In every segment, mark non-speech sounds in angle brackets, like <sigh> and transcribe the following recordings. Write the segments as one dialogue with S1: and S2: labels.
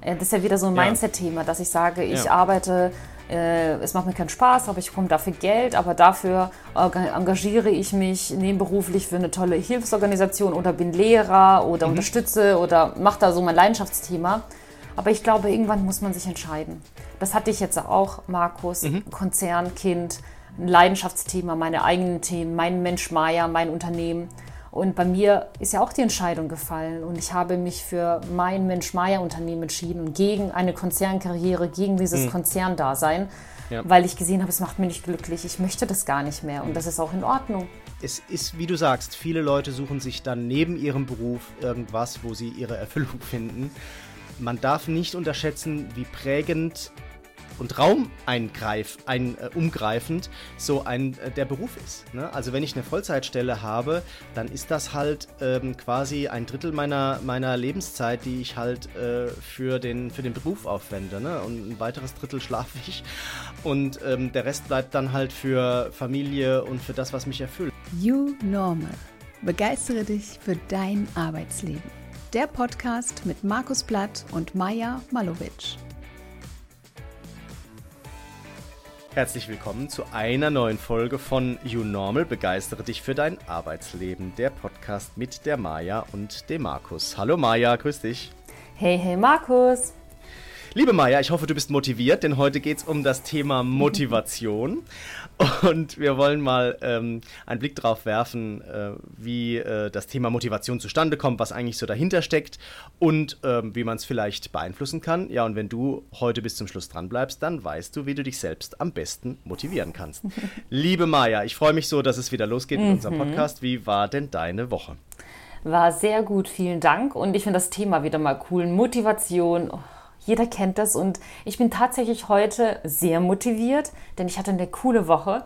S1: Äh, das ist ja wieder so ein Mindset-Thema, dass ich sage, ich arbeite, äh, es macht mir keinen Spaß, aber ich bekomme dafür Geld, aber dafür engagiere ich mich nebenberuflich für eine tolle Hilfsorganisation oder bin Lehrer oder mhm. unterstütze oder mache da so mein Leidenschaftsthema. Aber ich glaube, irgendwann muss man sich entscheiden. Das hatte ich jetzt auch, Markus, mhm. Konzernkind, ein Leidenschaftsthema, meine eigenen Themen, mein Mensch Maya, mein Unternehmen. Und bei mir ist ja auch die Entscheidung gefallen und ich habe mich für mein Mensch-Maya-Unternehmen entschieden und gegen eine Konzernkarriere, gegen dieses mhm. Konzerndasein, ja. weil ich gesehen habe, es macht mich nicht glücklich. Ich möchte das gar nicht mehr und das ist auch in Ordnung.
S2: Es ist, wie du sagst, viele Leute suchen sich dann neben ihrem Beruf irgendwas, wo sie ihre Erfüllung <laughs> finden. Man darf nicht unterschätzen, wie prägend und raumeingreif, ein, äh, umgreifend so ein äh, der Beruf ist. Ne? Also wenn ich eine Vollzeitstelle habe, dann ist das halt ähm, quasi ein Drittel meiner, meiner Lebenszeit, die ich halt äh, für, den, für den Beruf aufwende. Ne? Und ein weiteres Drittel schlafe ich. Und ähm, der Rest bleibt dann halt für Familie und für das, was mich erfüllt.
S3: You Normal. Begeistere dich für dein Arbeitsleben. Der Podcast mit Markus Blatt und Maja Malowitsch.
S2: Herzlich willkommen zu einer neuen Folge von You Normal. Begeistere dich für dein Arbeitsleben. Der Podcast mit der Maja und dem Markus. Hallo Maja, grüß dich.
S1: Hey, hey Markus.
S2: Liebe Maja, ich hoffe, du bist motiviert, denn heute geht es um das Thema Motivation. Und wir wollen mal ähm, einen Blick darauf werfen, äh, wie äh, das Thema Motivation zustande kommt, was eigentlich so dahinter steckt und ähm, wie man es vielleicht beeinflussen kann. Ja, und wenn du heute bis zum Schluss dran bleibst, dann weißt du, wie du dich selbst am besten motivieren kannst. <laughs> Liebe Maja, ich freue mich so, dass es wieder losgeht mit unserem mhm. Podcast. Wie war denn deine Woche?
S1: War sehr gut, vielen Dank. Und ich finde das Thema wieder mal cool. Motivation. Oh jeder kennt das und ich bin tatsächlich heute sehr motiviert, denn ich hatte eine coole Woche.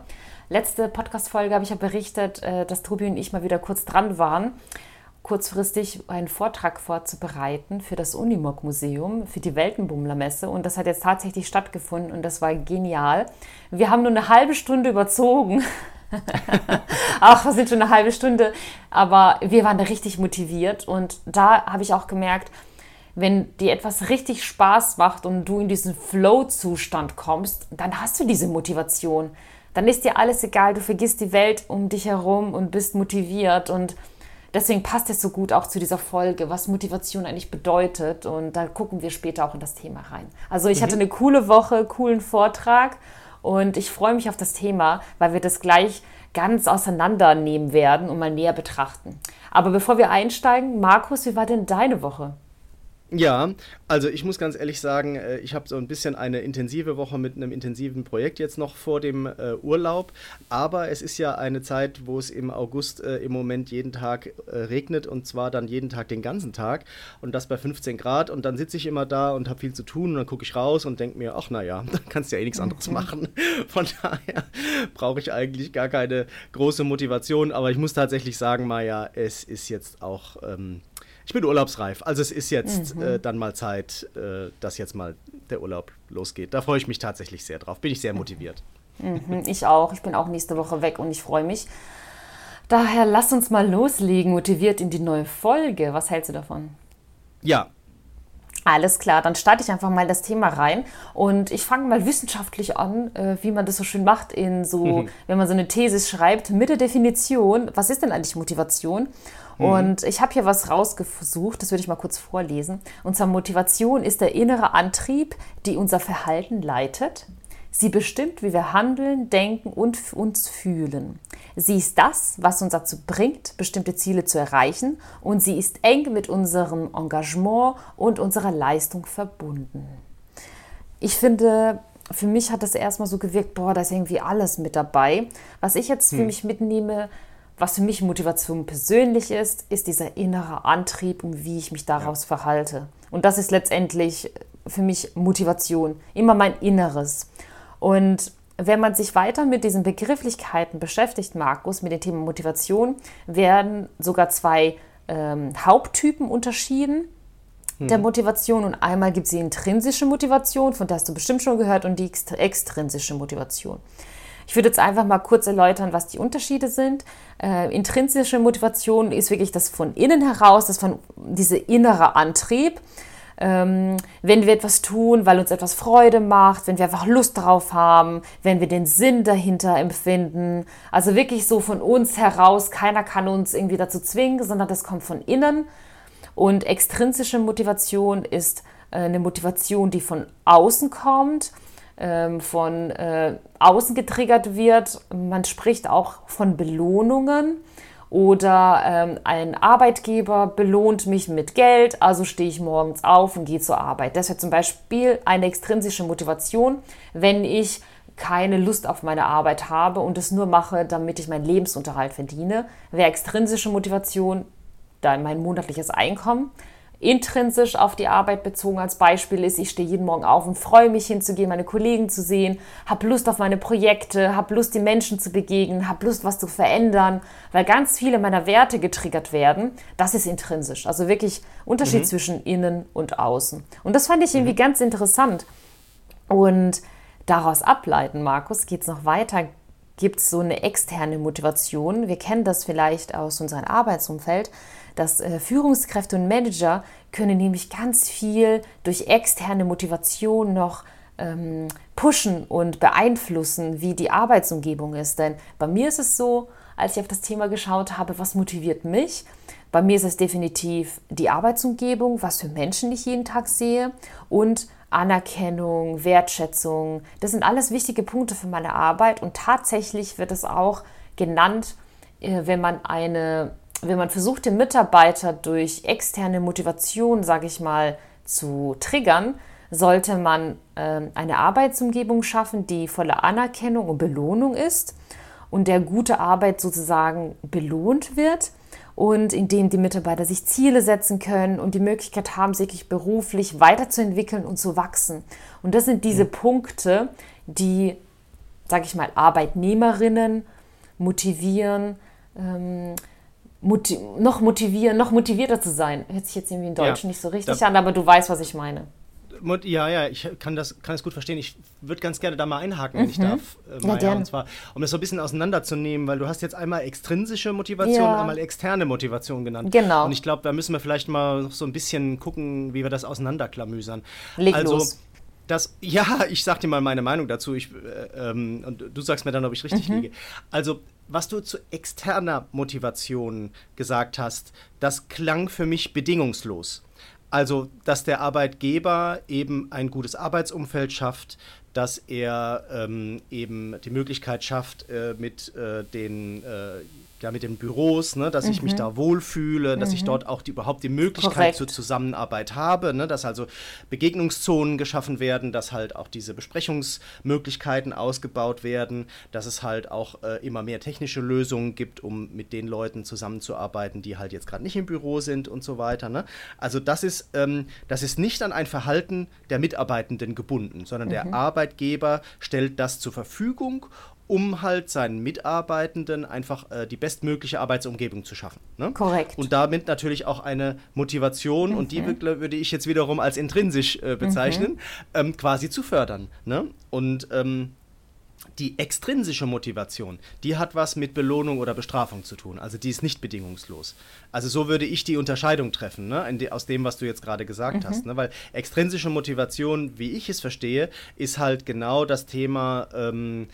S1: Letzte Podcast-Folge habe ich ja berichtet, äh, dass Tobi und ich mal wieder kurz dran waren, kurzfristig einen Vortrag vorzubereiten für das Unimog-Museum, für die Weltenbummler-Messe. Und das hat jetzt tatsächlich stattgefunden und das war genial. Wir haben nur eine halbe Stunde überzogen. <laughs> Ach, wir sind schon eine halbe Stunde. Aber wir waren da richtig motiviert. Und da habe ich auch gemerkt, wenn dir etwas richtig Spaß macht und du in diesen Flow-Zustand kommst, dann hast du diese Motivation. Dann ist dir alles egal, du vergisst die Welt um dich herum und bist motiviert. Und deswegen passt es so gut auch zu dieser Folge, was Motivation eigentlich bedeutet. Und da gucken wir später auch in das Thema rein. Also ich mhm. hatte eine coole Woche, coolen Vortrag und ich freue mich auf das Thema, weil wir das gleich ganz auseinandernehmen werden und mal näher betrachten. Aber bevor wir einsteigen, Markus, wie war denn deine Woche?
S2: Ja, also ich muss ganz ehrlich sagen, äh, ich habe so ein bisschen eine intensive Woche mit einem intensiven Projekt jetzt noch vor dem äh, Urlaub. Aber es ist ja eine Zeit, wo es im August äh, im Moment jeden Tag äh, regnet und zwar dann jeden Tag den ganzen Tag und das bei 15 Grad. Und dann sitze ich immer da und habe viel zu tun und dann gucke ich raus und denke mir, ach naja, <laughs> dann kannst du ja eh nichts anderes machen. <laughs> Von daher brauche ich eigentlich gar keine große Motivation. Aber ich muss tatsächlich sagen, Maja, es ist jetzt auch. Ähm, ich bin urlaubsreif. Also es ist jetzt mhm. äh, dann mal Zeit, äh, dass jetzt mal der Urlaub losgeht. Da freue ich mich tatsächlich sehr drauf. Bin ich sehr motiviert.
S1: Mhm, ich auch. Ich bin auch nächste Woche weg und ich freue mich. Daher lass uns mal loslegen, motiviert in die neue Folge. Was hältst du davon?
S2: Ja,
S1: alles klar, dann starte ich einfach mal das Thema rein und ich fange mal wissenschaftlich an, äh, wie man das so schön macht in so, mhm. <laughs> wenn man so eine These schreibt, mit der Definition, was ist denn eigentlich Motivation? Mhm. Und ich habe hier was rausgesucht, das würde ich mal kurz vorlesen. Und zwar Motivation ist der innere Antrieb, die unser Verhalten leitet. Sie bestimmt, wie wir handeln, denken und uns fühlen. Sie ist das, was uns dazu bringt, bestimmte Ziele zu erreichen und sie ist eng mit unserem Engagement und unserer Leistung verbunden. Ich finde, für mich hat das erstmal so gewirkt, boah, da ist irgendwie alles mit dabei. Was ich jetzt für hm. mich mitnehme, was für mich Motivation persönlich ist, ist dieser innere Antrieb und wie ich mich daraus ja. verhalte. Und das ist letztendlich für mich Motivation, immer mein Inneres. Und wenn man sich weiter mit diesen Begrifflichkeiten beschäftigt, Markus, mit dem Thema Motivation, werden sogar zwei ähm, Haupttypen unterschieden der hm. Motivation. Und einmal gibt es die intrinsische Motivation, von der hast du bestimmt schon gehört, und die extrinsische Motivation. Ich würde jetzt einfach mal kurz erläutern, was die Unterschiede sind. Äh, intrinsische Motivation ist wirklich das von innen heraus, das von dieser innere Antrieb. ähm, wenn wir etwas tun, weil uns etwas Freude macht, wenn wir einfach Lust drauf haben, wenn wir den Sinn dahinter empfinden. Also wirklich so von uns heraus, keiner kann uns irgendwie dazu zwingen, sondern das kommt von innen. Und extrinsische Motivation ist äh, eine Motivation, die von außen kommt, von äh, außen getriggert wird. Man spricht auch von Belohnungen oder ähm, ein Arbeitgeber belohnt mich mit Geld, also stehe ich morgens auf und gehe zur Arbeit. Das wäre zum Beispiel eine extrinsische Motivation, wenn ich keine Lust auf meine Arbeit habe und es nur mache, damit ich meinen Lebensunterhalt verdiene, wäre extrinsische Motivation dann mein monatliches Einkommen intrinsisch auf die Arbeit bezogen als Beispiel ist, ich stehe jeden Morgen auf und freue mich hinzugehen, meine Kollegen zu sehen, habe Lust auf meine Projekte, habe Lust, die Menschen zu begegnen, habe Lust, was zu verändern, weil ganz viele meiner Werte getriggert werden. Das ist intrinsisch, also wirklich Unterschied mhm. zwischen innen und außen. Und das fand ich irgendwie mhm. ganz interessant. Und daraus ableiten, Markus, geht es noch weiter, gibt es so eine externe Motivation. Wir kennen das vielleicht aus unserem Arbeitsumfeld dass äh, Führungskräfte und Manager können nämlich ganz viel durch externe Motivation noch ähm, pushen und beeinflussen, wie die Arbeitsumgebung ist. Denn bei mir ist es so, als ich auf das Thema geschaut habe, was motiviert mich? Bei mir ist es definitiv die Arbeitsumgebung, was für Menschen ich jeden Tag sehe und Anerkennung, Wertschätzung. Das sind alles wichtige Punkte für meine Arbeit und tatsächlich wird es auch genannt, äh, wenn man eine wenn man versucht, den Mitarbeiter durch externe Motivation, sage ich mal, zu triggern, sollte man äh, eine Arbeitsumgebung schaffen, die voller Anerkennung und Belohnung ist und der gute Arbeit sozusagen belohnt wird und indem die Mitarbeiter sich Ziele setzen können und die Möglichkeit haben, sich beruflich weiterzuentwickeln und zu wachsen. Und das sind diese Punkte, die, sage ich mal, Arbeitnehmerinnen motivieren, ähm, motiv noch motivieren, noch motivierter zu sein. Hört sich jetzt irgendwie in Deutsch ja, nicht so richtig an, aber du weißt, was ich meine.
S2: Ja, ja, ich kann das, kann das gut verstehen. Ich würde ganz gerne da mal einhaken, wenn mhm. ich darf. Äh, Maja, ja, und zwar, um das so ein bisschen auseinanderzunehmen, weil du hast jetzt einmal extrinsische Motivation ja. einmal externe Motivation genannt.
S1: Genau.
S2: Und ich glaube, da müssen wir vielleicht mal so ein bisschen gucken, wie wir das auseinanderklamüsern.
S1: Leg also, los.
S2: Das, ja, ich sag dir mal meine Meinung dazu. Ich, äh, ähm, und du sagst mir dann, ob ich richtig mhm. liege. Also, was du zu externer Motivation gesagt hast, das klang für mich bedingungslos. Also, dass der Arbeitgeber eben ein gutes Arbeitsumfeld schafft, dass er ähm, eben die Möglichkeit schafft, äh, mit äh, den äh, ja, mit den Büros, ne, dass mhm. ich mich mhm. da wohlfühle, dass mhm. ich dort auch die, überhaupt die Möglichkeit Korrekt. zur Zusammenarbeit habe, ne, dass also Begegnungszonen geschaffen werden, dass halt auch diese Besprechungsmöglichkeiten ausgebaut werden, dass es halt auch äh, immer mehr technische Lösungen gibt, um mit den Leuten zusammenzuarbeiten, die halt jetzt gerade nicht im Büro sind und so weiter. Ne? Also das ist, ähm, das ist nicht an ein Verhalten der Mitarbeitenden gebunden, sondern mhm. der Arbeitgeber stellt das zur Verfügung um halt seinen Mitarbeitenden einfach äh, die bestmögliche Arbeitsumgebung zu schaffen. Ne?
S1: Korrekt.
S2: Und damit natürlich auch eine Motivation, mhm. und die mhm. würde ich jetzt wiederum als intrinsisch äh, bezeichnen, mhm. ähm, quasi zu fördern. Ne? Und ähm, die extrinsische Motivation, die hat was mit Belohnung oder Bestrafung zu tun. Also die ist nicht bedingungslos. Also so würde ich die Unterscheidung treffen, ne? De, aus dem, was du jetzt gerade gesagt mhm. hast. Ne? Weil extrinsische Motivation, wie ich es verstehe, ist halt genau das Thema, ähm, äh,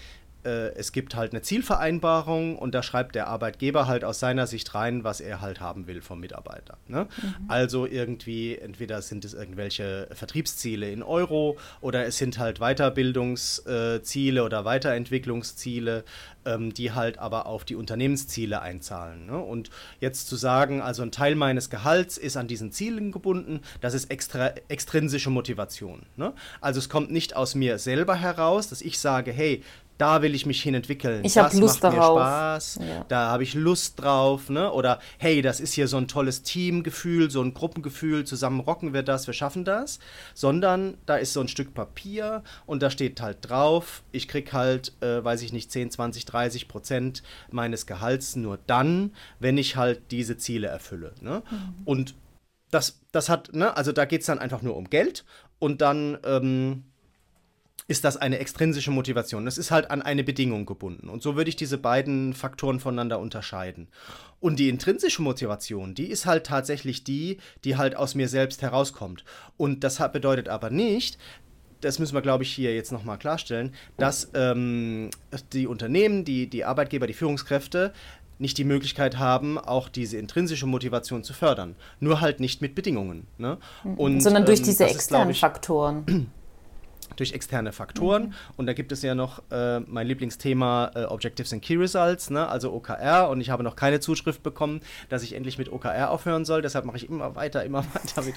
S2: es gibt halt eine Zielvereinbarung und da schreibt der Arbeitgeber halt aus seiner Sicht rein, was er halt haben will vom Mitarbeiter. Ne? Mhm. Also irgendwie, entweder sind es irgendwelche Vertriebsziele in Euro oder es sind halt Weiterbildungsziele oder Weiterentwicklungsziele, ähm, die halt aber auf die Unternehmensziele einzahlen. Ne? Und jetzt zu sagen, also ein Teil meines Gehalts ist an diesen Zielen gebunden, das ist extra, extrinsische Motivation. Ne? Also es kommt nicht aus mir selber heraus, dass ich sage, hey, da will ich mich hin entwickeln.
S1: Ich habe Lust macht darauf.
S2: Mir Spaß, ja. da habe ich Lust drauf, ne? Oder hey, das ist hier so ein tolles Teamgefühl, so ein Gruppengefühl, zusammen rocken wir das, wir schaffen das. Sondern da ist so ein Stück Papier und da steht halt drauf, ich krieg halt, äh, weiß ich nicht, 10, 20, 30 Prozent meines Gehalts nur dann, wenn ich halt diese Ziele erfülle. Ne? Mhm. Und das, das hat, ne, also da geht es dann einfach nur um Geld und dann ähm, ist das eine extrinsische Motivation. Das ist halt an eine Bedingung gebunden. Und so würde ich diese beiden Faktoren voneinander unterscheiden. Und die intrinsische Motivation, die ist halt tatsächlich die, die halt aus mir selbst herauskommt. Und das bedeutet aber nicht, das müssen wir, glaube ich, hier jetzt nochmal klarstellen, dass ähm, die Unternehmen, die, die Arbeitgeber, die Führungskräfte nicht die Möglichkeit haben, auch diese intrinsische Motivation zu fördern. Nur halt nicht mit Bedingungen. Ne?
S1: Und, Sondern durch ähm, diese externen ist, ich, Faktoren <clears throat>
S2: durch externe Faktoren. Mhm. Und da gibt es ja noch äh, mein Lieblingsthema äh, Objectives and Key Results, ne? also OKR. Und ich habe noch keine Zuschrift bekommen, dass ich endlich mit OKR aufhören soll. Deshalb mache ich immer weiter, immer <laughs> weiter mit,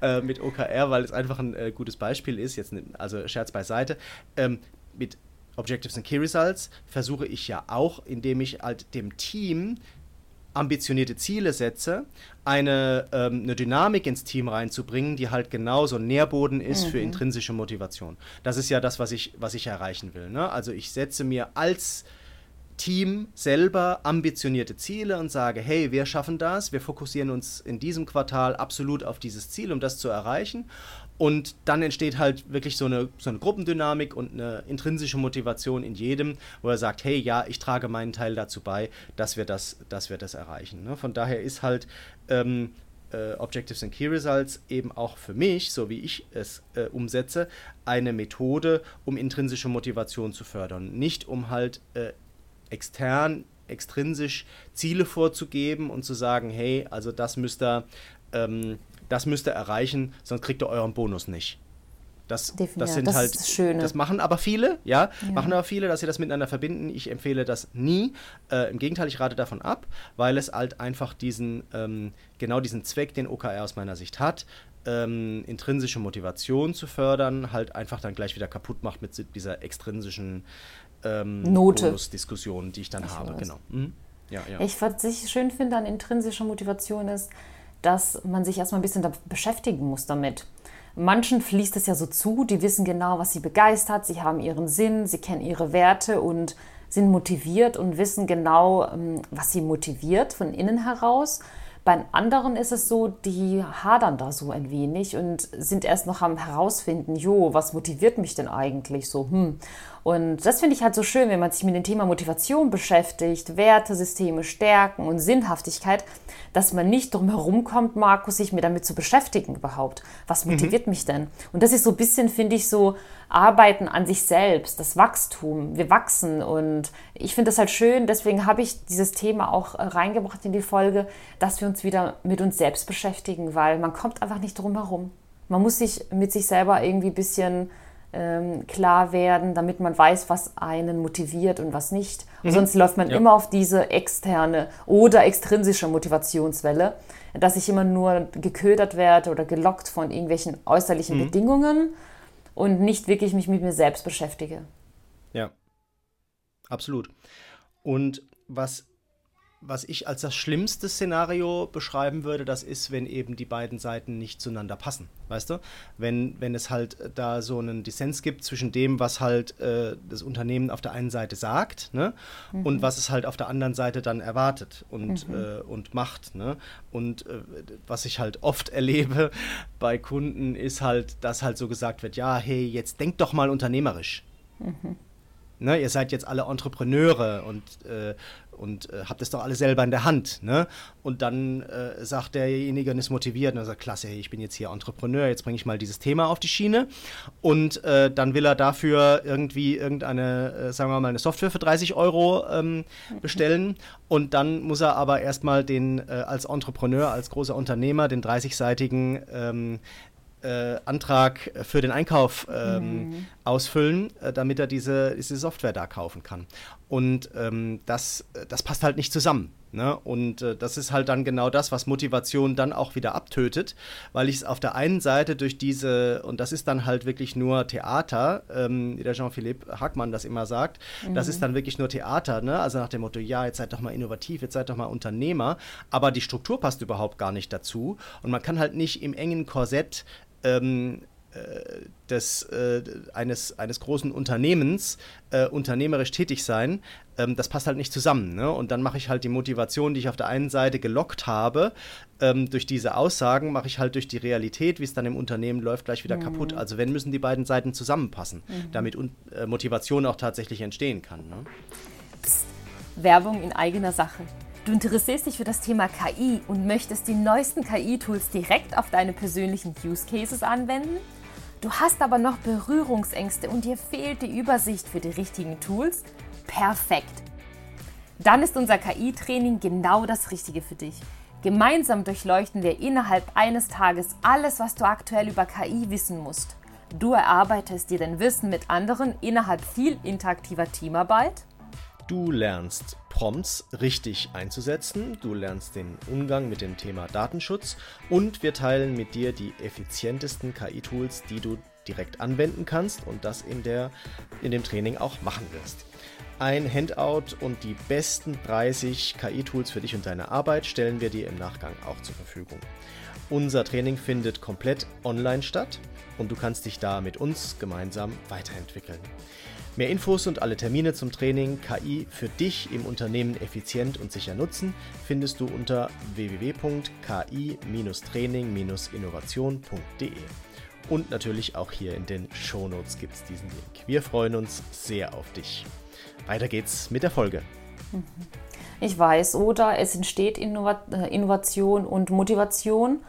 S2: äh, mit OKR, weil es einfach ein äh, gutes Beispiel ist. Jetzt, also Scherz beiseite. Ähm, mit Objectives and Key Results versuche ich ja auch, indem ich halt dem Team ambitionierte Ziele setze, eine, ähm, eine Dynamik ins Team reinzubringen, die halt genauso ein Nährboden ist mhm. für intrinsische Motivation. Das ist ja das, was ich, was ich erreichen will. Ne? Also ich setze mir als Team selber ambitionierte Ziele und sage, hey, wir schaffen das, wir fokussieren uns in diesem Quartal absolut auf dieses Ziel, um das zu erreichen. Und dann entsteht halt wirklich so eine, so eine Gruppendynamik und eine intrinsische Motivation in jedem, wo er sagt, hey, ja, ich trage meinen Teil dazu bei, dass wir das, dass wir das erreichen. Ne? Von daher ist halt ähm, äh, Objectives and Key Results eben auch für mich, so wie ich es äh, umsetze, eine Methode, um intrinsische Motivation zu fördern. Nicht um halt äh, extern, extrinsisch Ziele vorzugeben und zu sagen, hey, also das müsst ihr ähm, das müsst ihr erreichen, sonst kriegt ihr euren Bonus nicht. Das, das sind das halt, das, das machen aber viele, ja, ja, machen aber viele, dass sie das miteinander verbinden. Ich empfehle das nie. Äh, Im Gegenteil, ich rate davon ab, weil es halt einfach diesen, ähm, genau diesen Zweck, den OKR aus meiner Sicht hat, ähm, intrinsische Motivation zu fördern, halt einfach dann gleich wieder kaputt macht mit dieser extrinsischen ähm, Bonusdiskussion, die ich dann ich habe. Genau. Mhm.
S1: Ja, ja. Ich, was ich schön finde an intrinsischer Motivation ist, dass man sich erstmal ein bisschen beschäftigen muss damit. Manchen fließt es ja so zu, die wissen genau, was sie begeistert, sie haben ihren Sinn, sie kennen ihre Werte und sind motiviert und wissen genau, ähm, was sie motiviert von innen heraus. Bei anderen ist es so, die hadern da so ein wenig und sind erst noch am herausfinden, jo, was motiviert mich denn eigentlich so? Hm. Und das finde ich halt so schön, wenn man sich mit dem Thema Motivation beschäftigt, Wertesysteme, Stärken und Sinnhaftigkeit, dass man nicht drum herum kommt, Markus, sich mir damit zu beschäftigen überhaupt. Was mhm. motiviert mhm. mich denn? Und das ist so ein bisschen, finde ich, so Arbeiten an sich selbst, das Wachstum. Wir wachsen und ich finde das halt schön, deswegen habe ich dieses Thema auch äh, reingebracht in die Folge, dass wir uns wieder mit uns selbst beschäftigen, weil man kommt einfach nicht drum herum. Man muss sich mit sich selber irgendwie ein bisschen ähm, klar werden, damit man weiß, was einen motiviert und was nicht. Mhm. Sonst läuft man ja. immer auf diese externe oder extrinsische Motivationswelle, dass ich immer nur geködert werde oder gelockt von irgendwelchen äußerlichen mhm. Bedingungen und nicht wirklich mich mit mir selbst beschäftige.
S2: Ja, absolut. Und was was ich als das schlimmste Szenario beschreiben würde, das ist, wenn eben die beiden Seiten nicht zueinander passen. Weißt du? Wenn, wenn es halt da so einen Dissens gibt zwischen dem, was halt äh, das Unternehmen auf der einen Seite sagt ne? Mhm. und was es halt auf der anderen Seite dann erwartet und, mhm. äh, und macht. Ne? Und äh, was ich halt oft <laughs> erlebe bei Kunden ist halt, dass halt so gesagt wird, ja, hey, jetzt denk doch mal unternehmerisch. Mhm. Ne, ihr seid jetzt alle Entrepreneure und, äh, und äh, habt es doch alle selber in der Hand. Ne? Und dann äh, sagt derjenige und ist motiviert und er sagt, klasse, hey, ich bin jetzt hier Entrepreneur, jetzt bringe ich mal dieses Thema auf die Schiene. Und äh, dann will er dafür irgendwie irgendeine, äh, sagen wir mal, eine Software für 30 Euro ähm, bestellen. Und dann muss er aber erstmal den äh, als Entrepreneur, als großer Unternehmer, den 30-seitigen ähm, äh, Antrag für den Einkauf ähm, mhm. ausfüllen, äh, damit er diese, diese Software da kaufen kann. Und ähm, das, das passt halt nicht zusammen. Ne? Und äh, das ist halt dann genau das, was Motivation dann auch wieder abtötet, weil ich es auf der einen Seite durch diese, und das ist dann halt wirklich nur Theater, ähm, wie der Jean-Philippe Hackmann das immer sagt, mhm. das ist dann wirklich nur Theater, ne? also nach dem Motto, ja, jetzt seid doch mal innovativ, jetzt seid doch mal Unternehmer, aber die Struktur passt überhaupt gar nicht dazu und man kann halt nicht im engen Korsett ähm, des, äh, eines, eines großen Unternehmens äh, unternehmerisch tätig sein, ähm, das passt halt nicht zusammen. Ne? Und dann mache ich halt die Motivation, die ich auf der einen Seite gelockt habe, ähm, durch diese Aussagen, mache ich halt durch die Realität, wie es dann im Unternehmen läuft, gleich wieder mhm. kaputt. Also wenn müssen die beiden Seiten zusammenpassen, mhm. damit äh, Motivation auch tatsächlich entstehen kann. Ne?
S1: Psst, Werbung in eigener Sache. Du interessierst dich für das Thema KI und möchtest die neuesten KI-Tools direkt auf deine persönlichen Use Cases anwenden? Du hast aber noch Berührungsängste und dir fehlt die Übersicht für die richtigen Tools? Perfekt! Dann ist unser KI-Training genau das Richtige für dich. Gemeinsam durchleuchten wir innerhalb eines Tages alles, was du aktuell über KI wissen musst. Du erarbeitest dir dein Wissen mit anderen innerhalb viel interaktiver Teamarbeit
S2: Du lernst Prompts richtig einzusetzen, du lernst den Umgang mit dem Thema Datenschutz und wir teilen mit dir die effizientesten KI-Tools, die du direkt anwenden kannst und das in, der, in dem Training auch machen wirst. Ein Handout und die besten 30 KI-Tools für dich und deine Arbeit stellen wir dir im Nachgang auch zur Verfügung. Unser Training findet komplett online statt und du kannst dich da mit uns gemeinsam weiterentwickeln. Mehr Infos und alle Termine zum Training KI für dich im Unternehmen effizient und sicher nutzen findest du unter www.ki-training-innovation.de. Und natürlich auch hier in den Shownotes gibt es diesen Link. Wir freuen uns sehr auf dich. Weiter geht's mit der Folge.
S1: Mhm. Ich weiß, oder es entsteht äh, Innovation und Motivation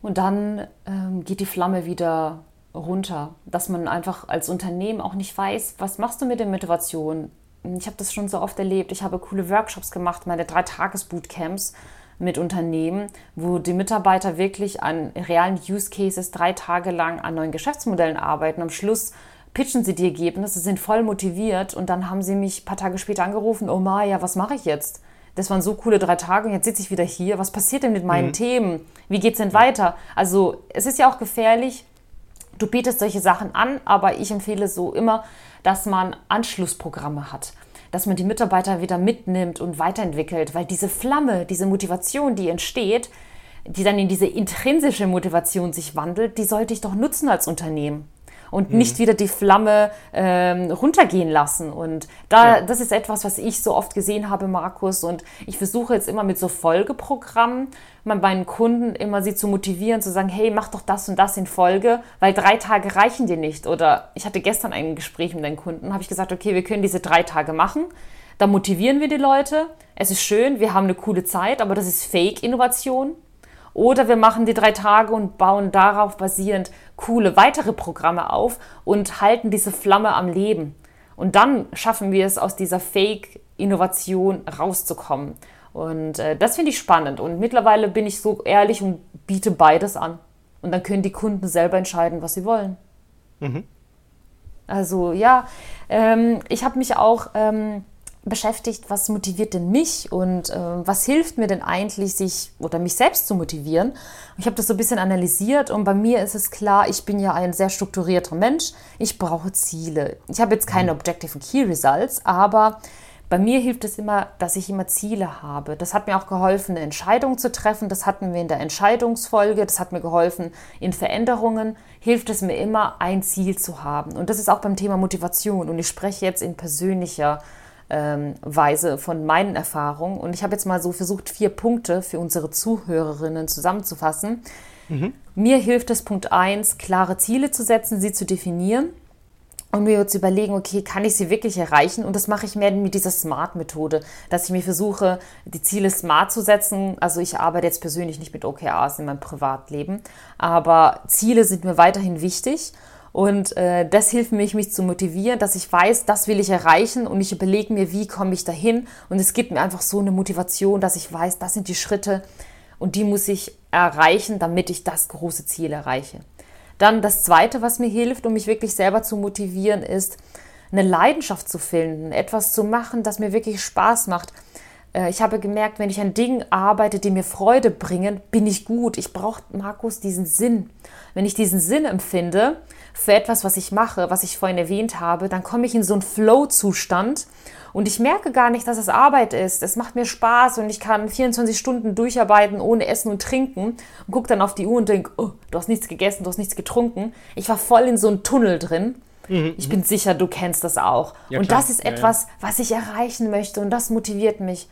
S1: und dann ähm, geht die Flamme wieder runter, dass man einfach als Unternehmen auch nicht weiß, was machst du mit der Motivation. Ich habe das schon so oft erlebt. Ich habe coole Workshops gemacht, meine drei Tages-Bootcamps mit Unternehmen, wo die Mitarbeiter wirklich an realen Use Cases drei Tage lang an neuen Geschäftsmodellen arbeiten. Am Schluss pitchen sie die Ergebnisse, sind voll motiviert und dann haben sie mich ein paar Tage später angerufen, oh Maja, was mache ich jetzt? Das waren so coole drei Tage und jetzt sitze ich wieder hier. Was passiert denn mit meinen mhm. Themen? Wie geht es denn weiter? Also es ist ja auch gefährlich, du bietest solche Sachen an, aber ich empfehle so immer, dass man Anschlussprogramme hat dass man die Mitarbeiter wieder mitnimmt und weiterentwickelt, weil diese Flamme, diese Motivation, die entsteht, die dann in diese intrinsische Motivation sich wandelt, die sollte ich doch nutzen als Unternehmen und mhm. nicht wieder die Flamme ähm, runtergehen lassen. Und da, ja. das ist etwas, was ich so oft gesehen habe, Markus. Und ich versuche jetzt immer mit so Folgeprogrammen meinen Kunden immer sie zu motivieren, zu sagen, hey, mach doch das und das in Folge, weil drei Tage reichen dir nicht. Oder ich hatte gestern ein Gespräch mit einem Kunden, habe ich gesagt, okay, wir können diese drei Tage machen. Da motivieren wir die Leute. Es ist schön, wir haben eine coole Zeit, aber das ist Fake-Innovation. Oder wir machen die drei Tage und bauen darauf basierend coole weitere Programme auf und halten diese Flamme am Leben. Und dann schaffen wir es, aus dieser Fake-Innovation rauszukommen. Und äh, das finde ich spannend. Und mittlerweile bin ich so ehrlich und biete beides an. Und dann können die Kunden selber entscheiden, was sie wollen. Mhm. Also ja, ähm, ich habe mich auch ähm, beschäftigt, was motiviert denn mich und äh, was hilft mir denn eigentlich, sich oder mich selbst zu motivieren. Ich habe das so ein bisschen analysiert und bei mir ist es klar, ich bin ja ein sehr strukturierter Mensch. Ich brauche Ziele. Ich habe jetzt keine Objective and Key Results, aber bei mir hilft es immer, dass ich immer Ziele habe. Das hat mir auch geholfen, eine Entscheidung zu treffen. Das hatten wir in der Entscheidungsfolge. Das hat mir geholfen, in Veränderungen hilft es mir immer, ein Ziel zu haben. Und das ist auch beim Thema Motivation. Und ich spreche jetzt in persönlicher ähm, Weise von meinen Erfahrungen. Und ich habe jetzt mal so versucht, vier Punkte für unsere Zuhörerinnen zusammenzufassen. Mhm. Mir hilft es, Punkt 1, klare Ziele zu setzen, sie zu definieren und mir zu überlegen, okay, kann ich sie wirklich erreichen? Und das mache ich mehr mit dieser Smart-Methode, dass ich mir versuche, die Ziele smart zu setzen. Also ich arbeite jetzt persönlich nicht mit OKRs in meinem Privatleben, aber Ziele sind mir weiterhin wichtig. Und äh, das hilft mir, mich zu motivieren, dass ich weiß, das will ich erreichen und ich überlege mir, wie komme ich dahin. Und es gibt mir einfach so eine Motivation, dass ich weiß, das sind die Schritte und die muss ich erreichen, damit ich das große Ziel erreiche. Dann das Zweite, was mir hilft, um mich wirklich selber zu motivieren, ist eine Leidenschaft zu finden, etwas zu machen, das mir wirklich Spaß macht. Äh, ich habe gemerkt, wenn ich an Dingen arbeite, die mir Freude bringen, bin ich gut. Ich brauche, Markus, diesen Sinn. Wenn ich diesen Sinn empfinde für etwas, was ich mache, was ich vorhin erwähnt habe, dann komme ich in so einen Flow-Zustand und ich merke gar nicht, dass es Arbeit ist. Es macht mir Spaß und ich kann 24 Stunden durcharbeiten ohne Essen und Trinken und gucke dann auf die Uhr und denke, oh, du hast nichts gegessen, du hast nichts getrunken. Ich war voll in so einem Tunnel drin. Mhm, ich bin sicher, du kennst das auch. Ja, und das ist etwas, was ich erreichen möchte und das motiviert mich.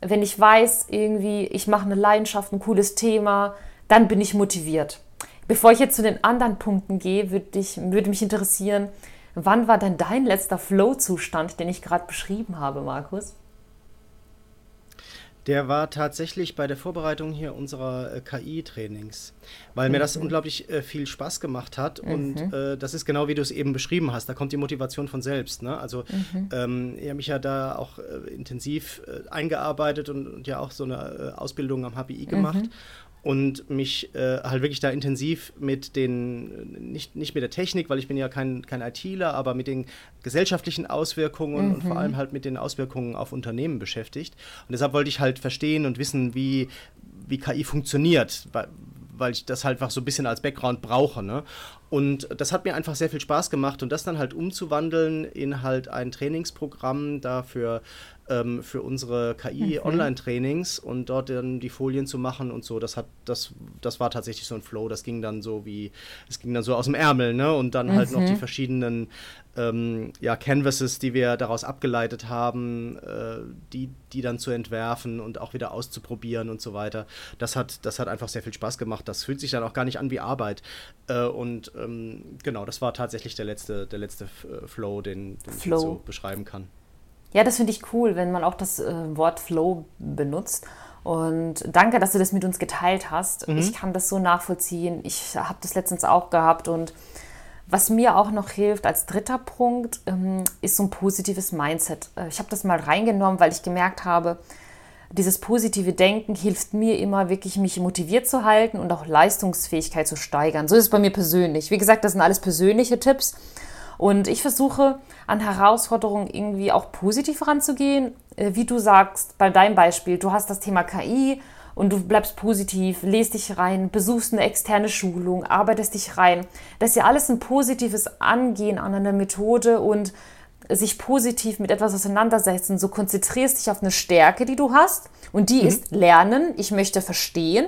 S1: Wenn ich weiß, irgendwie, ich mache eine Leidenschaft, ein cooles Thema, dann bin ich motiviert. Bevor ich jetzt zu den anderen Punkten gehe, würde, ich, würde mich interessieren, Wann war denn dein letzter Flow-Zustand, den ich gerade beschrieben habe, Markus?
S2: Der war tatsächlich bei der Vorbereitung hier unserer äh, KI-Trainings, weil mhm. mir das mhm. unglaublich äh, viel Spaß gemacht hat. Mhm. Und äh, das ist genau wie du es eben beschrieben hast. Da kommt die Motivation von selbst. Ne? Also, mhm. ähm, ich habe mich ja da auch äh, intensiv äh, eingearbeitet und, und, ja auch so eine äh, Ausbildung am HPI gemacht. Und mich äh, halt wirklich da intensiv mit den, nicht, nicht mit der Technik, weil ich bin ja kein, kein ITler, aber mit den gesellschaftlichen Auswirkungen mhm. und vor mhm. allem halt mit den Auswirkungen auf Unternehmen beschäftigt. Und deshalb wollte ich halt verstehen und wissen, wie, wie KI funktioniert, weil, weil ich das halt einfach so ein bisschen als Background brauche. Ne? Und das hat mir einfach sehr viel Spaß gemacht und das dann halt umzuwandeln in halt ein Trainingsprogramm dafür ähm, für unsere KI-Online-Trainings mhm. und dort dann die Folien zu machen und so, das hat, das, das war tatsächlich so ein Flow, das ging dann so wie, es ging dann so aus dem Ärmel, ne? Und dann mhm. halt noch die mhm. verschiedenen ähm, ja, Canvases, die wir daraus abgeleitet haben, äh, die, die dann zu entwerfen und auch wieder auszuprobieren und so weiter. Das hat, das hat einfach sehr viel Spaß gemacht. Das fühlt sich dann auch gar nicht an wie Arbeit. Äh, und ähm, genau, das war tatsächlich der letzte, der letzte äh, Flow, den, den ich so beschreiben kann.
S1: Ja, das finde ich cool, wenn man auch das äh, Wort Flow benutzt. Und danke, dass du das mit uns geteilt hast. Mhm. Ich kann das so nachvollziehen. Ich habe das letztens auch gehabt. Und was mir auch noch hilft als dritter Punkt, ähm, ist so ein positives Mindset. Äh, ich habe das mal reingenommen, weil ich gemerkt habe, dieses positive Denken hilft mir immer wirklich, mich motiviert zu halten und auch Leistungsfähigkeit zu steigern. So ist es bei mir persönlich. Wie gesagt, das sind alles persönliche Tipps. Und ich versuche an Herausforderungen irgendwie auch positiv ranzugehen. Äh, wie du sagst, bei deinem Beispiel, du hast das Thema KI und du bleibst positiv, lest dich rein, besuchst eine externe Schulung, arbeitest dich rein. Das ist ja alles ein positives Angehen an einer Methode und sich positiv mit etwas auseinandersetzen. So konzentrierst dich auf eine Stärke, die du hast und die mhm. ist Lernen. Ich möchte verstehen.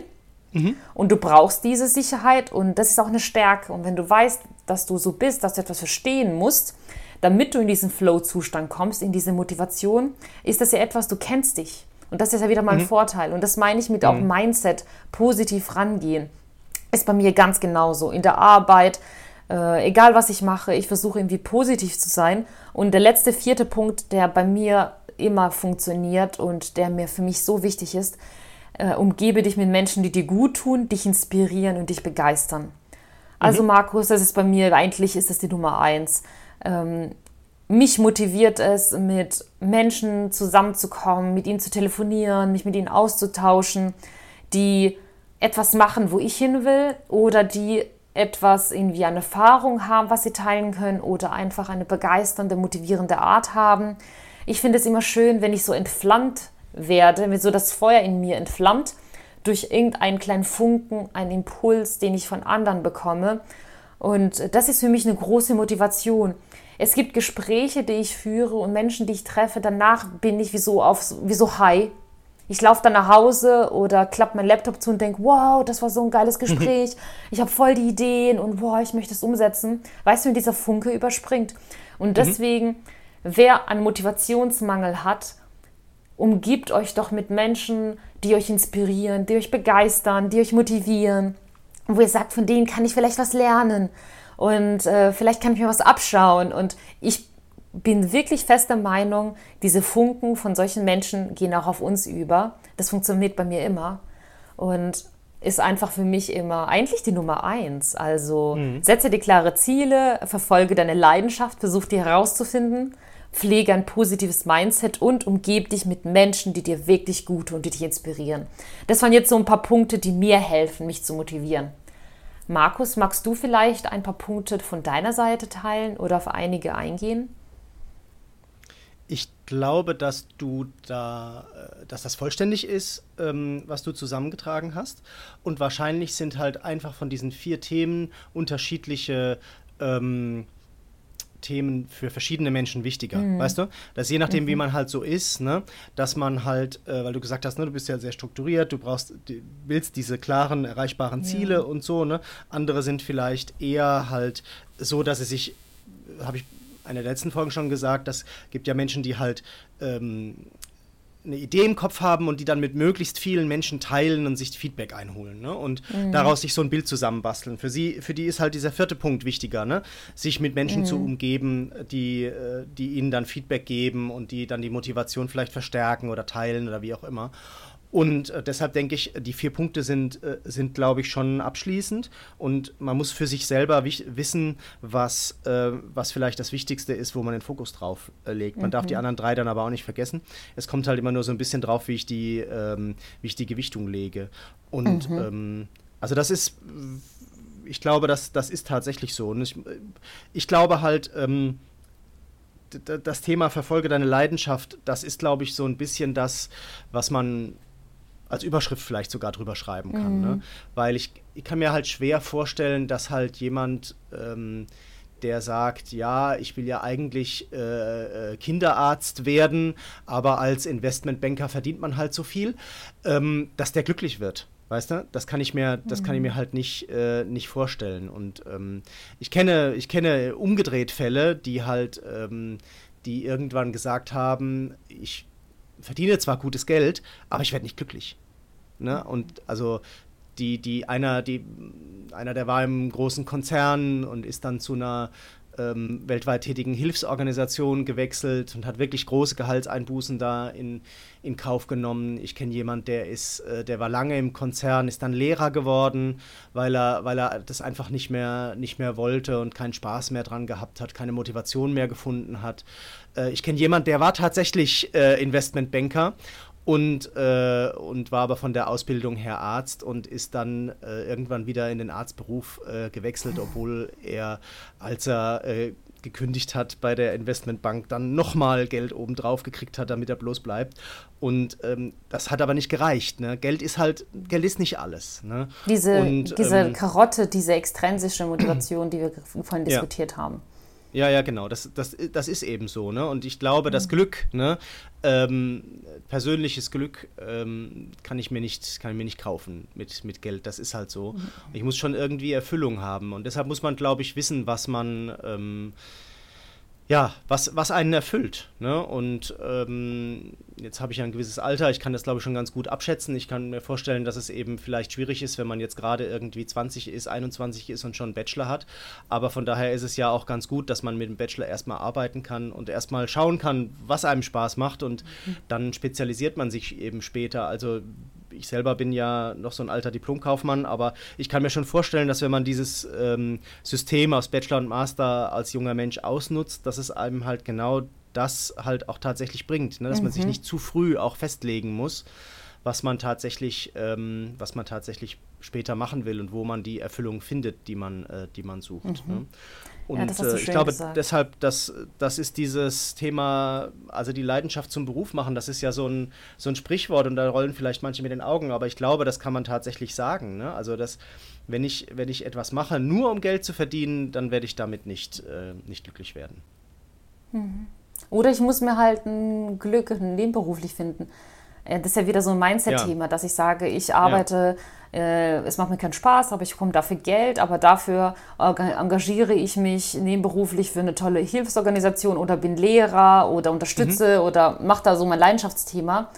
S1: Mhm. Und du brauchst diese Sicherheit und das ist auch eine Stärke. Und wenn du weißt, dass du so bist, dass du etwas verstehen musst, damit du in diesen Flow-Zustand kommst, in diese Motivation, ist das ja etwas, du kennst dich. Und das ist ja wieder mal ein mhm. Vorteil. Und das meine ich mit mhm. auch Mindset, positiv rangehen. Ist bei mir ganz genauso. In der Arbeit, äh, egal was ich mache, ich versuche irgendwie positiv zu sein. Und der letzte vierte Punkt, der bei mir immer funktioniert und der mir für mich so wichtig ist, äh, umgebe dich mit Menschen, die dir gut tun, dich inspirieren und dich begeistern. Also mhm. Markus, das ist bei mir, eigentlich ist das die Nummer eins. Ähm, mich motiviert es, mit Menschen zusammenzukommen, mit ihnen zu telefonieren, mich mit ihnen auszutauschen, die etwas machen, wo ich hin will oder die etwas irgendwie eine Erfahrung haben, was sie teilen können oder einfach eine begeisternde, motivierende Art haben. Ich finde es immer schön, wenn ich so entflammt werde, wenn so das Feuer in mir entflammt durch irgendeinen kleinen Funken, einen Impuls, den ich von anderen bekomme. Und das ist für mich eine große Motivation. Es gibt Gespräche, die ich führe und Menschen, die ich treffe, danach bin ich wie so, auf, wie so high. Ich laufe dann nach Hause oder klappe meinen Laptop zu und denke, wow, das war so ein geiles Gespräch. Ich habe voll die Ideen und wow, ich möchte es umsetzen. Weißt du, wenn dieser Funke überspringt. Und mhm. deswegen, mhm. wer einen Motivationsmangel hat, umgibt euch doch mit Menschen, die euch inspirieren, die euch begeistern, die euch motivieren, wo ihr sagt, von denen kann ich vielleicht was lernen und äh, vielleicht kann ich mir was abschauen. Und ich bin wirklich fester Meinung, diese Funken von solchen Menschen gehen auch auf uns über. Das funktioniert bei mir immer und ist einfach für mich immer eigentlich die Nummer eins. Also mhm. setze dir klare Ziele, verfolge deine Leidenschaft, versuch die herauszufinden pflege ein positives Mindset und umgebe dich mit Menschen, die dir wirklich gut und die dich inspirieren. Das waren jetzt so ein paar Punkte, die mir helfen, mich zu motivieren. Markus, magst du vielleicht ein paar Punkte von deiner Seite teilen oder auf einige eingehen?
S2: Ich glaube, dass du da, äh, dass das vollständig ist, ähm, was du zusammengetragen hast. Und wahrscheinlich sind halt einfach von diesen vier Themen unterschiedliche ähm, Themen für verschiedene Menschen wichtiger, mhm. weißt du? Dass je nachdem, mhm. wie man halt so ist, ne, dass man halt, äh, weil du gesagt hast, ne, du bist ja sehr strukturiert, du brauchst, du willst diese klaren, erreichbaren Ziele ja. und so, ne? Andere sind vielleicht eher halt so, dass sie sich, habe ich einer der letzten Folgen schon gesagt, das gibt ja Menschen, die halt ähm, eine Idee im Kopf haben und die dann mit möglichst vielen Menschen teilen und sich Feedback einholen ne? und mhm. daraus sich so ein Bild zusammenbasteln. Für sie, für die ist halt dieser vierte Punkt wichtiger, ne? sich mit Menschen mhm. zu umgeben, die, äh, die ihnen dann Feedback geben und die dann die Motivation vielleicht verstärken oder teilen oder wie auch immer. Und äh, deshalb denke ich, die vier Punkte sind, äh, sind glaube ich, schon abschließend. Und man muss für sich selber wissen, was, äh, was vielleicht das Wichtigste ist, wo man den Fokus drauf äh, legt. Man mhm. darf die mhm. anderen drei dann aber auch nicht vergessen. Es kommt halt immer nur so ein bisschen drauf, wie ich die, ähm, wie ich die Gewichtung lege. Und mhm. ähm, also das ist, ich glaube, das, das ist tatsächlich so. Und ich, ich glaube halt, ähm, das Thema Verfolge deine Leidenschaft, das ist, glaube ich, so ein bisschen das, was man als Überschrift vielleicht sogar drüber schreiben kann. Ne? Mhm. Ne? Weil ich, ich kann mir halt schwer vorstellen, dass halt jemand, ähm, der sagt, ja, ich will ja eigentlich äh, äh, Kinderarzt werden, aber als Investmentbanker verdient man halt so viel, ähm, dass der glücklich wird. Weißt du, das kann ich mir, das kann ich mir mhm. halt nicht, äh, nicht vorstellen. Und ähm, ich kenne, ich kenne umgedreht Fälle, die halt, ähm, die irgendwann gesagt haben, ich verdiene zwar gutes Geld, aber ich werde nicht glücklich. Ne? Und also die, die, einer, die, einer, der war im großen Konzern und ist dann zu einer ähm, weltweit tätigen Hilfsorganisation gewechselt und hat wirklich große Gehaltseinbußen da in, in Kauf genommen. Ich kenne jemanden, der ist, äh, der war lange im Konzern, ist dann Lehrer geworden, weil er, weil er das einfach nicht mehr, nicht mehr wollte und keinen Spaß mehr dran gehabt hat, keine Motivation mehr gefunden hat. Äh, ich kenne jemanden, der war tatsächlich äh, Investmentbanker und, äh, und war aber von der Ausbildung her Arzt und ist dann äh, irgendwann wieder in den Arztberuf äh, gewechselt, obwohl er, als er äh, gekündigt hat bei der Investmentbank, dann nochmal Geld obendrauf gekriegt hat, damit er bloß bleibt. Und ähm, das hat aber nicht gereicht. Ne? Geld ist halt, Geld ist nicht alles. Ne?
S1: Diese, und, diese ähm, Karotte, diese extrinsische Motivation, die wir vorhin diskutiert ja. haben.
S2: Ja, ja, genau. Das, das, das ist eben so. Ne? Und ich glaube, das mhm. Glück, ne? Ähm, persönliches Glück ähm, kann ich mir nicht, kann ich mir nicht kaufen mit, mit Geld. Das ist halt so. Mhm. Ich muss schon irgendwie Erfüllung haben. Und deshalb muss man, glaube ich, wissen, was man ähm, ja, was, was einen erfüllt. Ne? Und ähm, jetzt habe ich ja ein gewisses Alter, ich kann das, glaube ich, schon ganz gut abschätzen. Ich kann mir vorstellen, dass es eben vielleicht schwierig ist, wenn man jetzt gerade irgendwie 20 ist, 21 ist und schon einen Bachelor hat. Aber von daher ist es ja auch ganz gut, dass man mit dem Bachelor erstmal arbeiten kann und erstmal schauen kann, was einem Spaß macht und mhm. dann spezialisiert man sich eben später. Also ich selber bin ja noch so ein alter Diplomkaufmann, aber ich kann mir schon vorstellen, dass wenn man dieses ähm, System aus Bachelor und Master als junger Mensch ausnutzt, dass es einem halt genau das halt auch tatsächlich bringt, ne? dass mhm. man sich mhm. nicht zu früh auch festlegen muss, was man tatsächlich, ähm, was man tatsächlich später machen will und wo man die Erfüllung findet, die man, äh, die man sucht. Mhm. Ne? Und ja, äh, ich glaube gesagt. deshalb, das, das ist dieses Thema, also die Leidenschaft zum Beruf machen, das ist ja so ein, so ein Sprichwort und da rollen vielleicht manche mit den Augen, aber ich glaube, das kann man tatsächlich sagen. Ne? Also, dass, wenn ich, wenn ich etwas mache, nur um Geld zu verdienen, dann werde ich damit nicht, äh, nicht glücklich werden.
S1: Mhm. Oder ich muss mir halt ein Glück nebenberuflich finden. Äh, das ist ja wieder so ein Mindset-Thema, ja. dass ich sage, ich arbeite, ja. äh, es macht mir keinen Spaß, aber ich bekomme dafür Geld, aber dafür engagiere ich mich nebenberuflich für eine tolle Hilfsorganisation oder bin Lehrer oder unterstütze mhm. oder mache da so mein Leidenschaftsthema.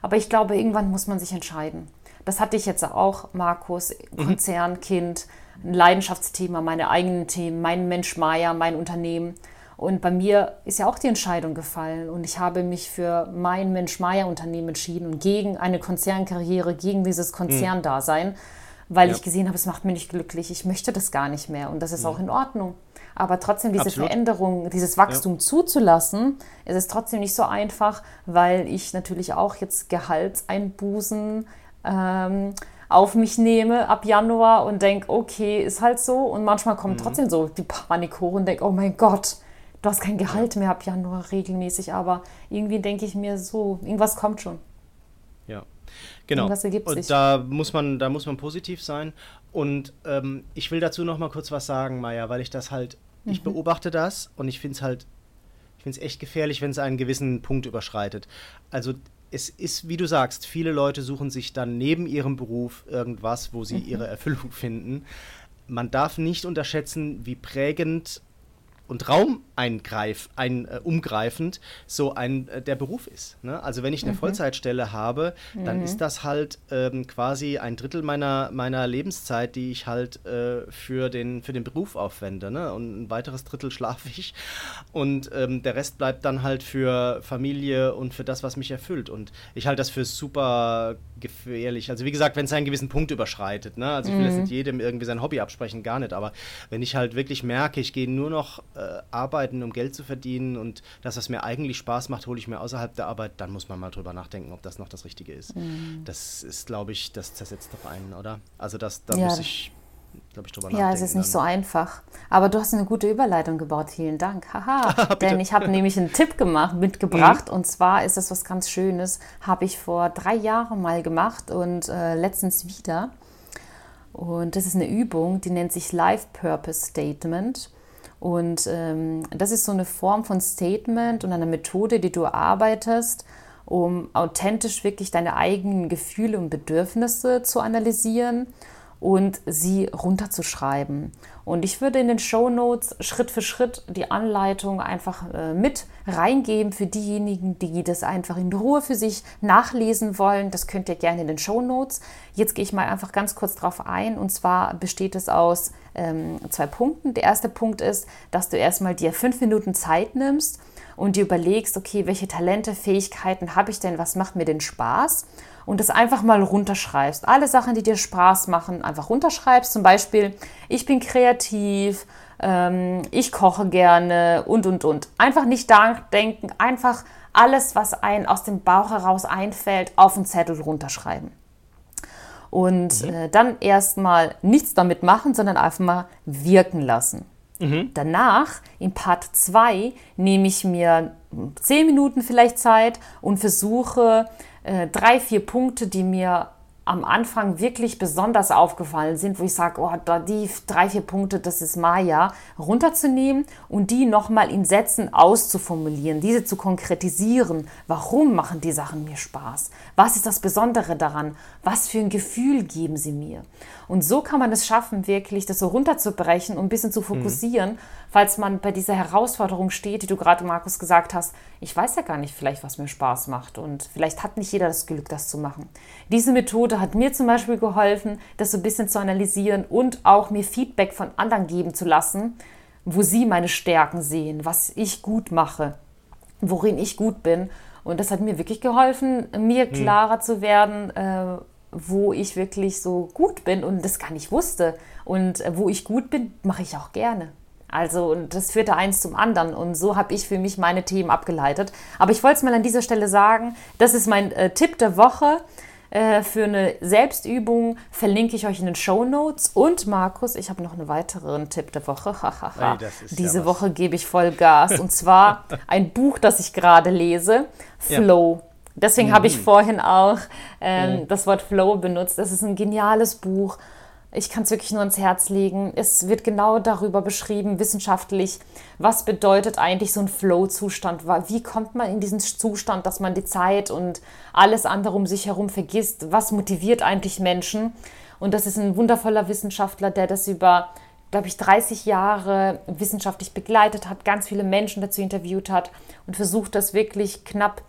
S1: Aber ich glaube, irgendwann muss man sich entscheiden. Das hatte ich jetzt auch, Markus, mhm. Konzernkind, ein Leidenschaftsthema, meine eigenen Themen, mein Mensch Maya, mein Unternehmen. Und bei mir ist ja auch die Entscheidung gefallen und ich habe mich für mein Mensch-Maya-Unternehmen entschieden und gegen eine Konzernkarriere, gegen dieses Konzerndasein, weil ja. ich gesehen habe, es macht mich nicht glücklich. Ich möchte das gar nicht mehr und das ist ja. auch in Ordnung. Aber trotzdem diese Absolut. Veränderung, dieses Wachstum ja. zuzulassen, ist es trotzdem nicht so einfach, weil ich natürlich auch jetzt Gehaltseinbußen ähm, auf mich nehme ab Januar und denke, okay, ist halt so. Und manchmal kommen mhm. trotzdem so die Panikhoren und denke, oh mein Gott, du hast kein Gehalt mehr ab Januar regelmäßig, aber irgendwie denke ich mir so, irgendwas kommt schon.
S2: Ja. Genau.
S1: Irgendwas ergibt
S2: und
S1: sich.
S2: da muss man, da muss man positiv sein. Und ähm, ich will dazu noch mal kurz was sagen, Maya, weil ich das halt, ich
S1: Mhm.
S2: beobachte das und ich finde es halt, ich finde es echt gefährlich, wenn es einen gewissen Punkt überschreitet. Also es ist, wie du sagst, viele Leute suchen sich dann neben ihrem Beruf irgendwas, wo sie
S1: Mhm.
S2: ihre Erfüllung finden. Man darf nicht unterschätzen, wie prägend und raumeingreif, ein, äh, umgreifend so ein äh, der Beruf ist. Ne? Also wenn ich eine Vollzeitstelle habe, dann ist das halt ähm, quasi ein Drittel meiner, meiner Lebenszeit, die ich halt äh, für, den, für den Beruf aufwende. Ne? Und ein weiteres Drittel <laughs> schlafe ich. Und ähm, der Rest bleibt dann halt für Familie und für das, was mich erfüllt. Und ich halte das für super gefährlich. Also wie gesagt, wenn es einen gewissen Punkt überschreitet. Ne? Also ich will jetzt nicht jedem irgendwie sein Hobby absprechen, gar nicht. Aber wenn ich halt wirklich merke, ich gehe nur noch äh, arbeiten, um Geld zu verdienen und das, was mir eigentlich Spaß macht, hole ich mir außerhalb der Arbeit, dann muss man mal drüber nachdenken, ob das noch das Richtige ist. Das ist, glaube ich, das zersetzt doch einen, oder? Also das, da
S1: Ja,
S2: muss ich, glaube ich, drüber nachdenken.
S1: Ja, es ist nicht so
S2: dann.
S1: einfach. Aber du hast eine gute Überleitung gebaut. Vielen Dank. Haha. <laughs> Denn ich habe nämlich einen Tipp gemacht, mitgebracht.
S2: Mhm.
S1: Und zwar ist das was ganz Schönes. Habe ich vor drei Jahren mal gemacht und äh, letztens wieder. Und das ist eine Übung, die nennt sich Life Purpose Statement. Und ähm, das ist so eine Form von Statement und einer Methode, die du arbeitest, um authentisch wirklich deine eigenen Gefühle und Bedürfnisse zu analysieren und sie runterzuschreiben. Und ich würde in den Show Notes Schritt für Schritt die Anleitung einfach äh, mit reingeben für diejenigen, die das einfach in Ruhe für sich nachlesen wollen. Das könnt ihr gerne in den Show Notes. Jetzt gehe ich mal einfach ganz kurz drauf ein. Und zwar besteht es aus ähm, zwei Punkten. Der erste Punkt ist, dass du erstmal dir fünf Minuten Zeit nimmst und dir überlegst, okay, welche Talente, Fähigkeiten habe ich denn, was macht mir denn Spaß? Und das einfach mal runterschreibst. Alle Sachen, die dir Spaß machen, einfach runterschreibst. Zum Beispiel, ich bin kreativ, ähm, ich koche gerne und, und, und. Einfach nicht nachdenken, einfach alles, was einem aus dem Bauch heraus einfällt, auf den Zettel runterschreiben. Und äh, dann erstmal nichts damit machen, sondern einfach mal wirken lassen. Danach, in Part 2, nehme ich mir 10 Minuten vielleicht Zeit und versuche äh, drei, vier Punkte, die mir am Anfang wirklich besonders aufgefallen sind, wo ich sage, oh, die drei, vier Punkte, das ist Maya, runterzunehmen und die nochmal in Sätzen auszuformulieren, diese zu konkretisieren. Warum machen die Sachen mir Spaß? Was ist das Besondere daran? Was für ein Gefühl geben sie mir? Und so kann man es schaffen, wirklich das so runterzubrechen und ein bisschen zu fokussieren, falls man bei dieser Herausforderung steht, die du gerade, Markus, gesagt hast. Ich weiß ja gar nicht vielleicht, was mir Spaß macht und vielleicht hat nicht jeder das Glück, das zu machen. Diese Methode hat mir zum Beispiel geholfen, das so ein bisschen zu analysieren und auch mir Feedback von anderen geben zu lassen, wo sie meine Stärken sehen, was ich gut mache, worin ich gut bin. Und das hat mir wirklich geholfen, mir klarer zu werden, äh, wo ich wirklich so gut bin und das gar nicht wusste. Und äh, wo ich gut bin, mache ich auch gerne. Also, und das führte eins zum anderen. Und so habe ich für mich meine Themen abgeleitet. Aber ich wollte es mal an dieser Stelle sagen, das ist mein äh, Tipp der Woche. Äh, für eine Selbstübung verlinke ich euch in den Show Notes. Und Markus, ich habe noch einen weiteren Tipp der Woche. <laughs>
S2: Ja
S1: Diese
S2: was.
S1: Woche gebe ich voll Gas. Und zwar <laughs> ein Buch, das ich gerade lese, Flow. Deswegen habe ich vorhin auch ähm, das Wort Flow benutzt. Das ist ein geniales Buch. Ich kann es wirklich nur ans Herz legen. Es wird genau darüber beschrieben, wissenschaftlich, was bedeutet eigentlich so ein Flow-Zustand? Wie kommt man in diesen Zustand, dass man die Zeit und alles andere um sich herum vergisst? Was motiviert eigentlich Menschen? Und das ist ein wundervoller Wissenschaftler, der das über, glaube ich, 30 Jahre wissenschaftlich begleitet hat, ganz viele Menschen dazu interviewt hat und versucht, das wirklich knapp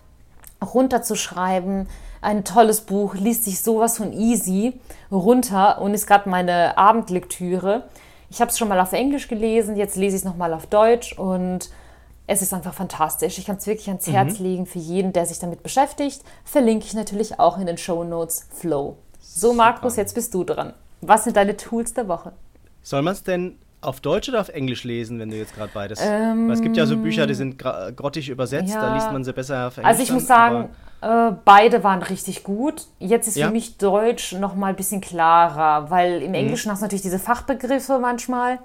S1: runterzuschreiben. Ein tolles Buch, liest sich sowas von easy runter und ist gerade meine Abendlektüre. Ich habe es schon mal auf Englisch gelesen, jetzt lese ich es nochmal auf Deutsch und es ist einfach fantastisch. Ich kann es wirklich ans Herz legen für jeden, der sich damit beschäftigt. Verlinke ich natürlich auch in den Show Notes Flow. So, Markus, jetzt bist du dran. Was sind deine Tools der Woche?
S2: Soll man es denn auf Deutsch oder auf Englisch lesen, wenn du jetzt gerade beides? Weil es gibt ja so Bücher, die sind grottig übersetzt,
S1: Ja.
S2: da liest man sie besser auf Englisch.
S1: Also ich muss sagen, äh, beide waren richtig gut. Jetzt ist
S2: Ja.
S1: für mich Deutsch noch mal ein bisschen klarer, weil
S2: Mhm.
S1: im Englischen hast du natürlich diese Fachbegriffe manchmal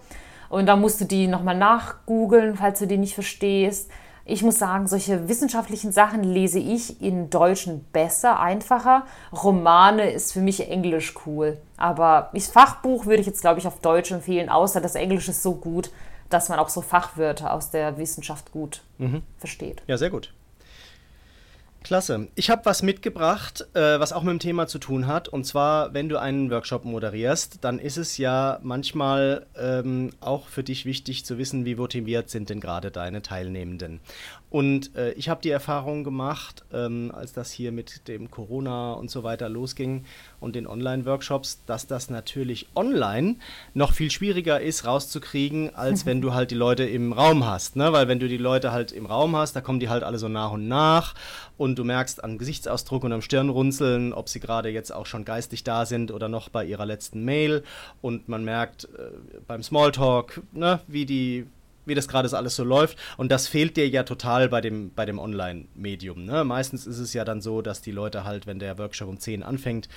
S1: und da musst du die nochmal nachgoogeln, falls du die nicht verstehst. Ich muss sagen, solche wissenschaftlichen Sachen lese ich in Deutschen besser, einfacher. Romane ist für mich Englisch cool. Aber das Fachbuch würde ich jetzt, glaube ich, auf Deutsch empfehlen, außer das Englisch ist so gut, dass man auch so Fachwörter aus der Wissenschaft gut mhm. versteht.
S2: Ja, sehr gut. Klasse. Ich habe was mitgebracht, äh, was auch mit dem Thema zu tun hat. Und zwar, wenn du einen Workshop moderierst, dann ist es ja manchmal ähm, auch für dich wichtig zu wissen, wie motiviert sind denn gerade deine Teilnehmenden. Und äh, ich habe die Erfahrung gemacht, ähm, als das hier mit dem Corona und so weiter losging und den Online-Workshops, dass das natürlich online noch viel schwieriger ist rauszukriegen, als wenn du halt die Leute im Raum hast. Ne? Weil wenn du die Leute halt im Raum hast, da kommen die halt alle so nach und nach und du merkst am Gesichtsausdruck und am Stirnrunzeln, ob sie gerade jetzt auch schon geistig da sind oder noch bei ihrer letzten Mail und man merkt äh, beim Smalltalk, ne, wie die wie das gerade alles so läuft. Und das fehlt dir ja total bei dem, bei dem Online-Medium. Ne? Meistens ist es ja dann so, dass die Leute halt, wenn der Workshop um 10 anfängt,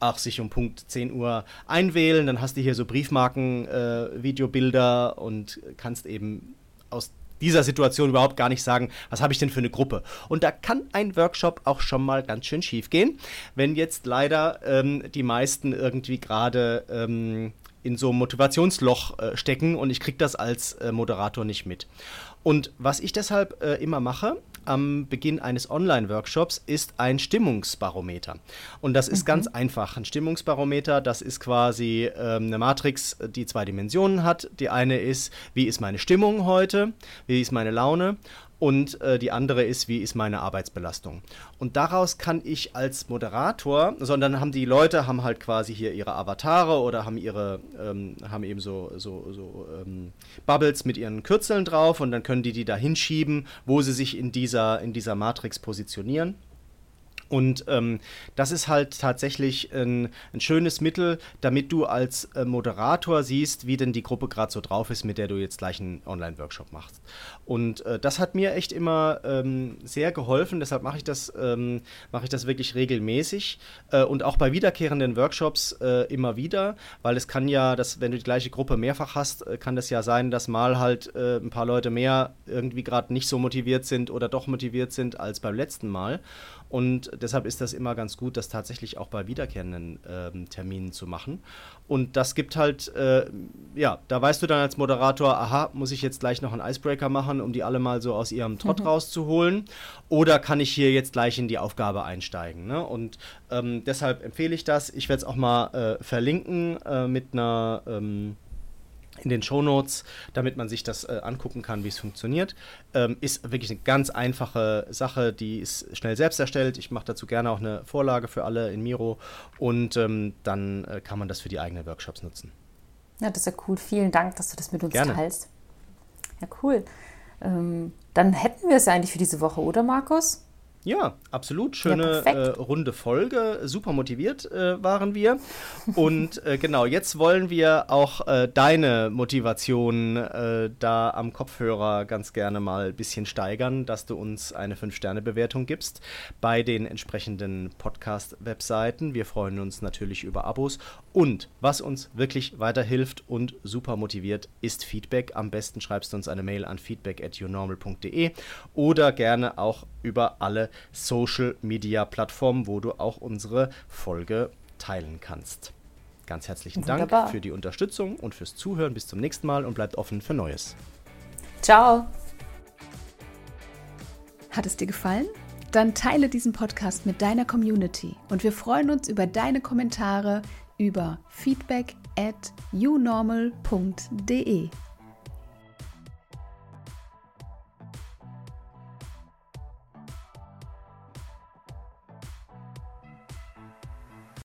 S2: auch sich um Punkt 10 Uhr einwählen. Dann hast du hier so Briefmarken, äh, Videobilder und kannst eben aus dieser Situation überhaupt gar nicht sagen, was habe ich denn für eine Gruppe. Und da kann ein Workshop auch schon mal ganz schön schief gehen, wenn jetzt leider ähm, die meisten irgendwie gerade ähm, in so einem Motivationsloch äh, stecken und ich kriege das als äh, Moderator nicht mit. Und was ich deshalb äh, immer mache am Beginn eines Online-Workshops ist ein Stimmungsbarometer. Und das ist mhm. ganz einfach. Ein Stimmungsbarometer, das ist quasi ähm, eine Matrix, die zwei Dimensionen hat. Die eine ist, wie ist meine Stimmung heute, wie ist meine Laune und äh, die andere ist, wie ist meine Arbeitsbelastung. Und daraus kann ich als Moderator, sondern haben die Leute haben halt quasi hier ihre Avatare oder haben ihre, ähm, haben eben so, so, so ähm, Bubbles mit ihren Kürzeln drauf und dann können die die da hinschieben, wo sie sich in dieser, in dieser Matrix positionieren. Und ähm, das ist halt tatsächlich ein, ein, schönes Mittel, damit du als äh, Moderator siehst, wie denn die Gruppe gerade so drauf ist, mit der du jetzt gleich einen Online-Workshop machst. Und äh, das hat mir echt immer ähm, sehr geholfen, deshalb mache ich, das, ähm, mach ich das wirklich regelmäßig äh, und auch bei wiederkehrenden Workshops äh, immer wieder, weil es kann ja, dass, wenn du die gleiche Gruppe mehrfach hast, äh, kann das ja sein, dass mal halt äh, ein paar Leute mehr irgendwie gerade nicht so motiviert sind oder doch motiviert sind als beim letzten Mal. Und deshalb ist das immer ganz gut, das tatsächlich auch bei wiederkehrenden ähm, Terminen zu machen. Und das gibt halt, äh, ja, da weißt du dann als Moderator, aha, muss ich jetzt gleich noch einen Icebreaker machen, um die alle mal so aus ihrem Trott mhm. rauszuholen? Oder kann ich hier jetzt gleich in die Aufgabe einsteigen? Ne? Und ähm, deshalb empfehle ich das. Ich werde es auch mal äh, verlinken äh, mit einer. Ähm, in den Shownotes, damit man sich das äh, angucken kann, wie es funktioniert. Ähm, ist wirklich eine ganz einfache Sache, die ist schnell selbst erstellt. Ich mache dazu gerne auch eine Vorlage für alle in Miro und ähm, dann äh, kann man das für die eigenen Workshops nutzen.
S1: Ja, das ist ja cool. Vielen Dank, dass du das mit uns
S2: gerne.
S1: teilst. Ja, cool. Ähm, dann hätten wir es ja eigentlich für diese Woche, oder Markus?
S2: Ja, absolut. Schöne ja, äh, runde Folge. Super motiviert äh, waren wir. Und äh, genau, jetzt wollen wir auch äh, deine Motivation äh, da am Kopfhörer ganz gerne mal ein bisschen steigern, dass du uns eine 5-Sterne-Bewertung gibst bei den entsprechenden Podcast-Webseiten. Wir freuen uns natürlich über Abos. Und was uns wirklich weiterhilft und super motiviert, ist Feedback. Am besten schreibst du uns eine Mail an feedback at yournormal.de oder gerne auch über alle Social Media Plattformen, wo du auch unsere Folge teilen kannst. Ganz herzlichen Wunderbar. Dank für die Unterstützung und fürs Zuhören. Bis zum nächsten Mal und bleibt offen für Neues.
S1: Ciao.
S3: Hat es dir gefallen? Dann teile diesen Podcast mit deiner Community und wir freuen uns über deine Kommentare über feedback at unormal.de.